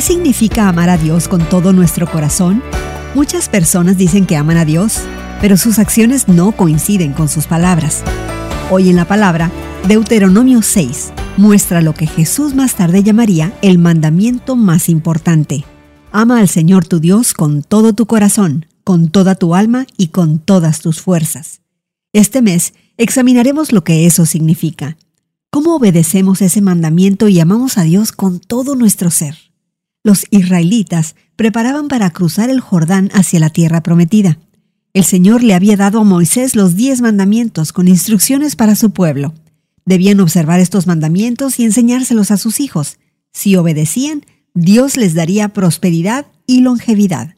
significa amar a Dios con todo nuestro corazón? Muchas personas dicen que aman a Dios, pero sus acciones no coinciden con sus palabras. Hoy en la palabra, Deuteronomio 6 muestra lo que Jesús más tarde llamaría el mandamiento más importante. Ama al Señor tu Dios con todo tu corazón, con toda tu alma y con todas tus fuerzas. Este mes examinaremos lo que eso significa. ¿Cómo obedecemos ese mandamiento y amamos a Dios con todo nuestro ser? Los israelitas preparaban para cruzar el Jordán hacia la tierra prometida. El Señor le había dado a Moisés los diez mandamientos con instrucciones para su pueblo. Debían observar estos mandamientos y enseñárselos a sus hijos. Si obedecían, Dios les daría prosperidad y longevidad.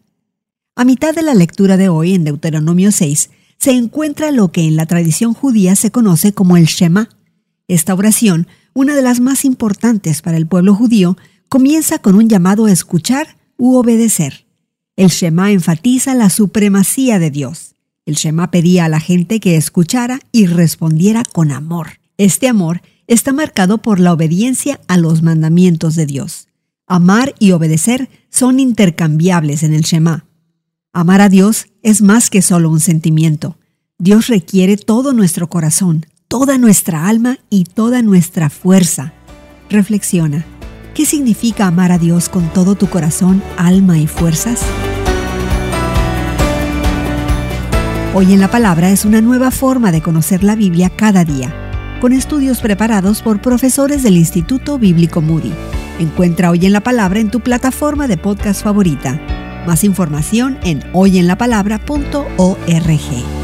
A mitad de la lectura de hoy, en Deuteronomio 6, se encuentra lo que en la tradición judía se conoce como el Shema. Esta oración, una de las más importantes para el pueblo judío, comienza con un llamado a escuchar u obedecer. El Shema enfatiza la supremacía de Dios. El Shema pedía a la gente que escuchara y respondiera con amor. Este amor está marcado por la obediencia a los mandamientos de Dios. Amar y obedecer son intercambiables en el Shema. Amar a Dios es más que solo un sentimiento. Dios requiere todo nuestro corazón, toda nuestra alma y toda nuestra fuerza. Reflexiona. ¿Qué significa amar a Dios con todo tu corazón, alma y fuerzas? Hoy en la Palabra es una nueva forma de conocer la Biblia cada día, con estudios preparados por profesores del Instituto Bíblico Moody. Encuentra Hoy en la Palabra en tu plataforma de podcast favorita. Más información en hoyenlapalabra.org.